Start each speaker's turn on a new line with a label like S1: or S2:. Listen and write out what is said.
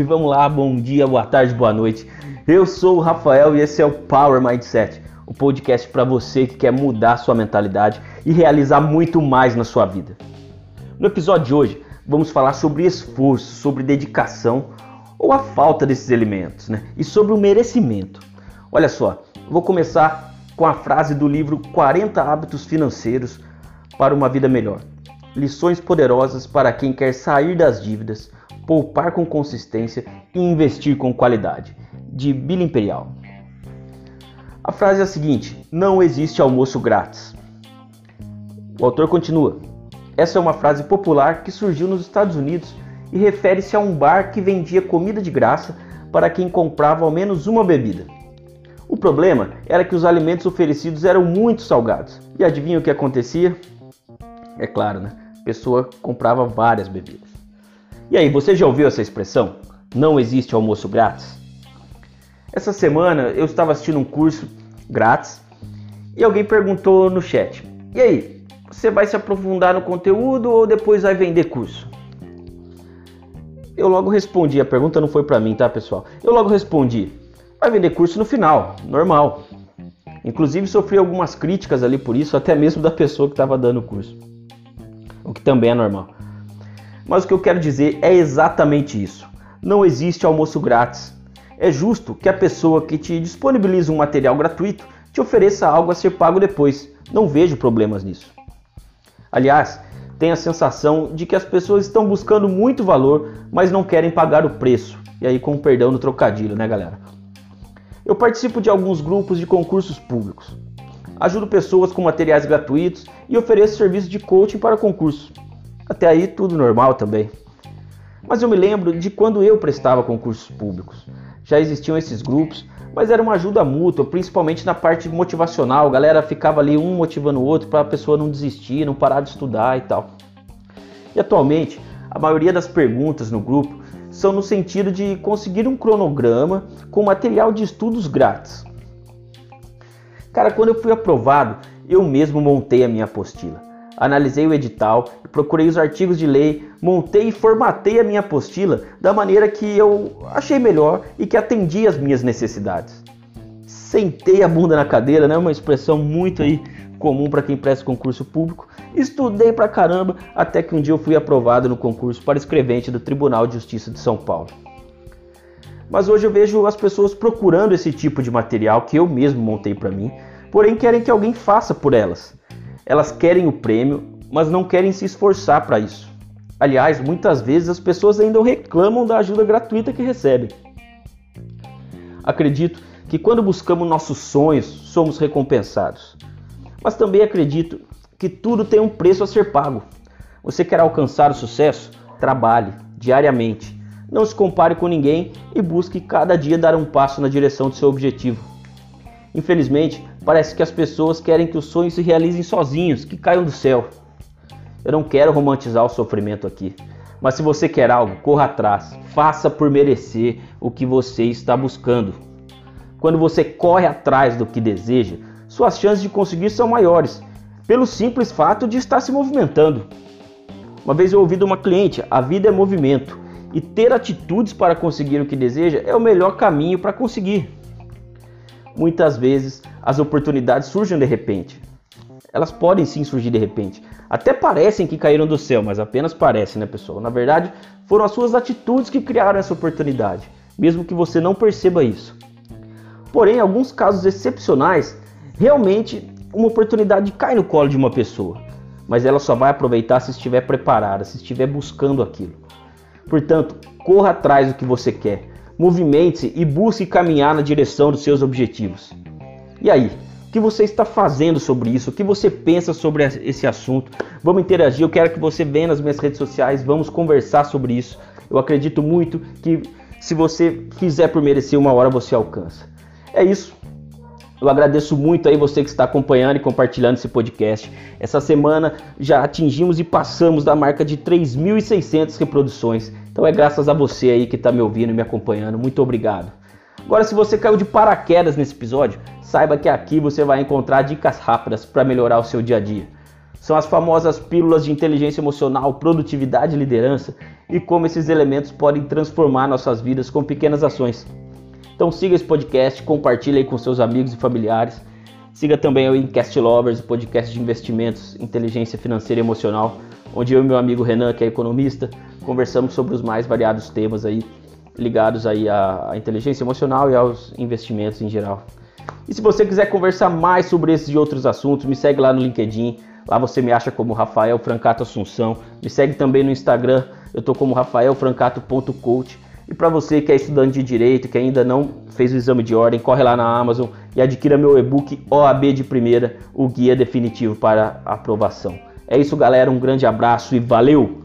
S1: E vamos lá, bom dia, boa tarde, boa noite. Eu sou o Rafael e esse é o Power Mindset, o podcast para você que quer mudar sua mentalidade e realizar muito mais na sua vida. No episódio de hoje, vamos falar sobre esforço, sobre dedicação ou a falta desses elementos, né? E sobre o merecimento. Olha só, vou começar com a frase do livro 40 Hábitos Financeiros para uma Vida Melhor. Lições poderosas para quem quer sair das dívidas poupar com consistência e investir com qualidade, de Billy Imperial. A frase é a seguinte: não existe almoço grátis. O autor continua: essa é uma frase popular que surgiu nos Estados Unidos e refere-se a um bar que vendia comida de graça para quem comprava ao menos uma bebida. O problema era que os alimentos oferecidos eram muito salgados. E adivinha o que acontecia? É claro, né? A pessoa comprava várias bebidas. E aí, você já ouviu essa expressão? Não existe almoço grátis? Essa semana eu estava assistindo um curso grátis e alguém perguntou no chat: E aí, você vai se aprofundar no conteúdo ou depois vai vender curso? Eu logo respondi, a pergunta não foi para mim, tá, pessoal? Eu logo respondi: vai vender curso no final, normal. Inclusive sofri algumas críticas ali por isso, até mesmo da pessoa que estava dando o curso. O que também é normal. Mas o que eu quero dizer é exatamente isso. Não existe almoço grátis. É justo que a pessoa que te disponibiliza um material gratuito te ofereça algo a ser pago depois. Não vejo problemas nisso. Aliás, tenho a sensação de que as pessoas estão buscando muito valor, mas não querem pagar o preço. E aí, com perdão no trocadilho, né, galera? Eu participo de alguns grupos de concursos públicos. Ajudo pessoas com materiais gratuitos e ofereço serviço de coaching para concursos. Até aí tudo normal também. Mas eu me lembro de quando eu prestava concursos públicos. Já existiam esses grupos, mas era uma ajuda mútua, principalmente na parte motivacional. A galera ficava ali um motivando o outro para a pessoa não desistir, não parar de estudar e tal. E atualmente, a maioria das perguntas no grupo são no sentido de conseguir um cronograma com material de estudos grátis. Cara, quando eu fui aprovado, eu mesmo montei a minha apostila analisei o edital, procurei os artigos de lei, montei e formatei a minha apostila da maneira que eu achei melhor e que atendia às minhas necessidades. Sentei a bunda na cadeira, né, uma expressão muito aí comum para quem presta concurso público. Estudei pra caramba até que um dia eu fui aprovado no concurso para escrevente do Tribunal de Justiça de São Paulo. Mas hoje eu vejo as pessoas procurando esse tipo de material que eu mesmo montei para mim, porém querem que alguém faça por elas. Elas querem o prêmio, mas não querem se esforçar para isso. Aliás, muitas vezes as pessoas ainda reclamam da ajuda gratuita que recebem. Acredito que quando buscamos nossos sonhos, somos recompensados. Mas também acredito que tudo tem um preço a ser pago. Você quer alcançar o sucesso? Trabalhe diariamente. Não se compare com ninguém e busque cada dia dar um passo na direção do seu objetivo. Infelizmente, parece que as pessoas querem que os sonhos se realizem sozinhos, que caiam do céu. Eu não quero romantizar o sofrimento aqui, mas se você quer algo, corra atrás, faça por merecer o que você está buscando. Quando você corre atrás do que deseja, suas chances de conseguir são maiores, pelo simples fato de estar se movimentando. Uma vez eu ouvi de uma cliente: a vida é movimento e ter atitudes para conseguir o que deseja é o melhor caminho para conseguir. Muitas vezes as oportunidades surgem de repente. Elas podem sim surgir de repente. Até parecem que caíram do céu, mas apenas parecem, né, pessoal? Na verdade, foram as suas atitudes que criaram essa oportunidade, mesmo que você não perceba isso. Porém, em alguns casos excepcionais, realmente uma oportunidade cai no colo de uma pessoa, mas ela só vai aproveitar se estiver preparada, se estiver buscando aquilo. Portanto, corra atrás do que você quer, movimente-se e busque caminhar na direção dos seus objetivos. E aí, o que você está fazendo sobre isso? O que você pensa sobre esse assunto? Vamos interagir. Eu quero que você venha nas minhas redes sociais, vamos conversar sobre isso. Eu acredito muito que se você fizer por merecer uma hora, você alcança. É isso. Eu agradeço muito aí você que está acompanhando e compartilhando esse podcast. Essa semana já atingimos e passamos da marca de 3.600 reproduções. Então é graças a você aí que está me ouvindo e me acompanhando. Muito obrigado. Agora, se você caiu de paraquedas nesse episódio, saiba que aqui você vai encontrar dicas rápidas para melhorar o seu dia a dia. São as famosas pílulas de inteligência emocional, produtividade e liderança e como esses elementos podem transformar nossas vidas com pequenas ações. Então siga esse podcast, compartilhe aí com seus amigos e familiares. Siga também o Incast Lovers, o podcast de investimentos, inteligência financeira e emocional, onde eu e meu amigo Renan, que é economista, conversamos sobre os mais variados temas aí ligados aí à inteligência emocional e aos investimentos em geral. E se você quiser conversar mais sobre esses e outros assuntos, me segue lá no LinkedIn. Lá você me acha como Rafael Francato Assunção. Me segue também no Instagram. Eu tô como rafaelfrancato.coach. E para você que é estudante de direito, que ainda não fez o exame de ordem, corre lá na Amazon e adquira meu e-book OAB de primeira, o guia definitivo para aprovação. É isso, galera. Um grande abraço e valeu!